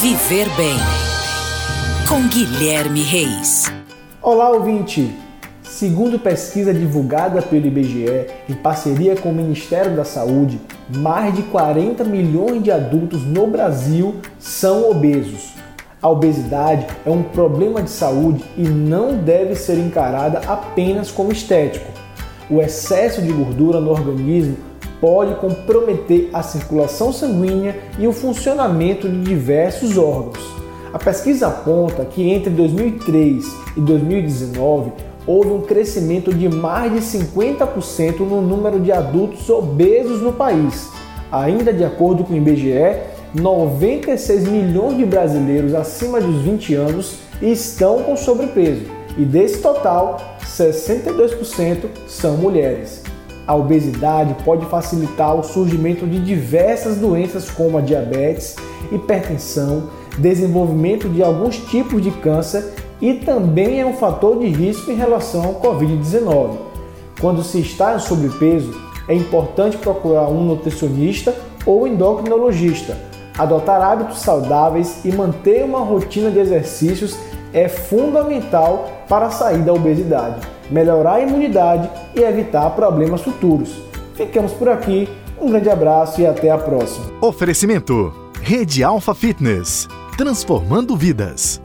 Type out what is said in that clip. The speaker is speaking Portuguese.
Viver Bem com Guilherme Reis. Olá, ouvinte! Segundo pesquisa divulgada pelo IBGE, em parceria com o Ministério da Saúde, mais de 40 milhões de adultos no Brasil são obesos. A obesidade é um problema de saúde e não deve ser encarada apenas como estético. O excesso de gordura no organismo pode comprometer a circulação sanguínea e o funcionamento de diversos órgãos. A pesquisa aponta que entre 2003 e 2019 houve um crescimento de mais de 50% no número de adultos obesos no país. Ainda de acordo com o IBGE, 96 milhões de brasileiros acima dos 20 anos estão com sobrepeso e desse total, 62% são mulheres. A obesidade pode facilitar o surgimento de diversas doenças como a diabetes, hipertensão, desenvolvimento de alguns tipos de câncer e também é um fator de risco em relação ao Covid-19. Quando se está em sobrepeso, é importante procurar um nutricionista ou endocrinologista. Adotar hábitos saudáveis e manter uma rotina de exercícios é fundamental para sair da obesidade, melhorar a imunidade e evitar problemas futuros. Ficamos por aqui, um grande abraço e até a próxima. Oferecimento: Rede Alfa Fitness transformando vidas.